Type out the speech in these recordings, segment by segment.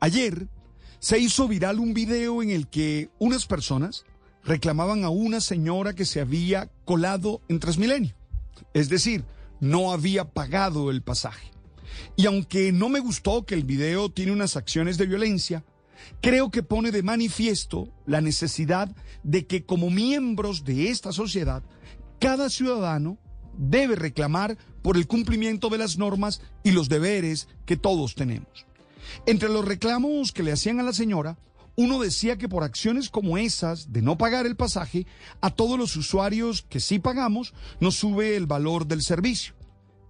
Ayer se hizo viral un video en el que unas personas reclamaban a una señora que se había colado en Transmilenio. Es decir, no había pagado el pasaje. Y aunque no me gustó que el video tiene unas acciones de violencia, creo que pone de manifiesto la necesidad de que como miembros de esta sociedad, cada ciudadano debe reclamar por el cumplimiento de las normas y los deberes que todos tenemos. Entre los reclamos que le hacían a la señora, uno decía que por acciones como esas de no pagar el pasaje, a todos los usuarios que sí pagamos nos sube el valor del servicio.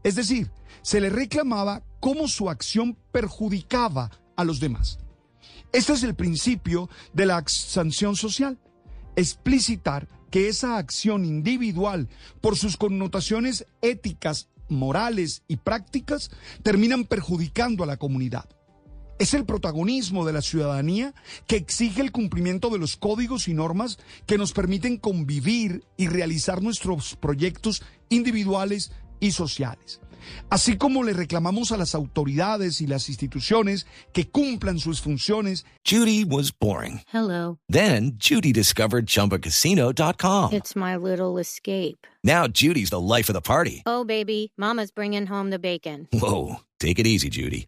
Es decir, se le reclamaba cómo su acción perjudicaba a los demás. Este es el principio de la sanción social, explicitar que esa acción individual, por sus connotaciones éticas, morales y prácticas, terminan perjudicando a la comunidad. Es el protagonismo de la ciudadanía que exige el cumplimiento de los códigos y normas que nos permiten convivir y realizar nuestros proyectos individuales y sociales. Así como le reclamamos a las autoridades y las instituciones que cumplan sus funciones. Judy was boring. Hello. Then Judy discovered chumbacasino.com. It's my little escape. Now Judy's the life of the party. Oh, baby, Mama's bringing home the bacon. Whoa. Take it easy, Judy.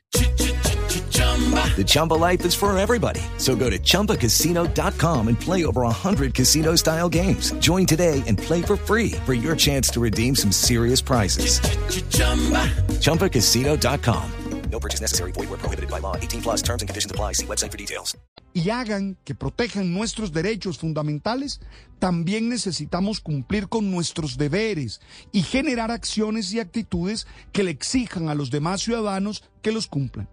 The Chumba life is for everybody. So go to ChumbaCasino.com and play over 100 casino style games. Join today and play for free for your chance to redeem some serious prizes. ChumbaCasino.com. No purchase necessary. Void where prohibited by law. 18 plus terms and conditions apply. See website for details. Y hagan que protejan nuestros derechos fundamentales, también necesitamos cumplir con nuestros deberes y generar acciones y actitudes que le exijan a los demás ciudadanos que los cumplan.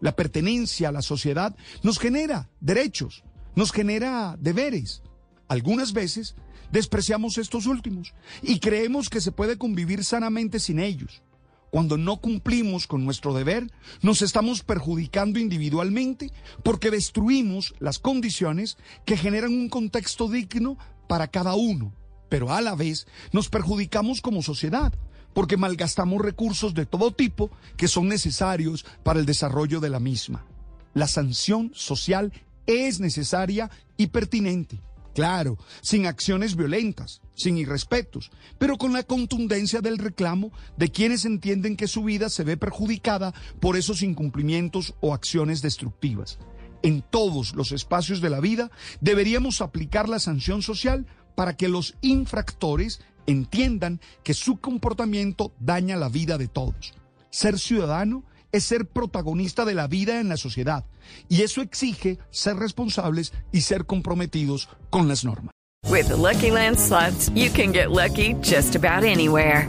La pertenencia a la sociedad nos genera derechos, nos genera deberes. Algunas veces despreciamos estos últimos y creemos que se puede convivir sanamente sin ellos. Cuando no cumplimos con nuestro deber, nos estamos perjudicando individualmente porque destruimos las condiciones que generan un contexto digno para cada uno, pero a la vez nos perjudicamos como sociedad porque malgastamos recursos de todo tipo que son necesarios para el desarrollo de la misma. La sanción social es necesaria y pertinente. Claro, sin acciones violentas, sin irrespetos, pero con la contundencia del reclamo de quienes entienden que su vida se ve perjudicada por esos incumplimientos o acciones destructivas. En todos los espacios de la vida deberíamos aplicar la sanción social para que los infractores entiendan que su comportamiento daña la vida de todos. Ser ciudadano es ser protagonista de la vida en la sociedad y eso exige ser responsables y ser comprometidos con las normas. With the Lucky Land you can get lucky just about anywhere.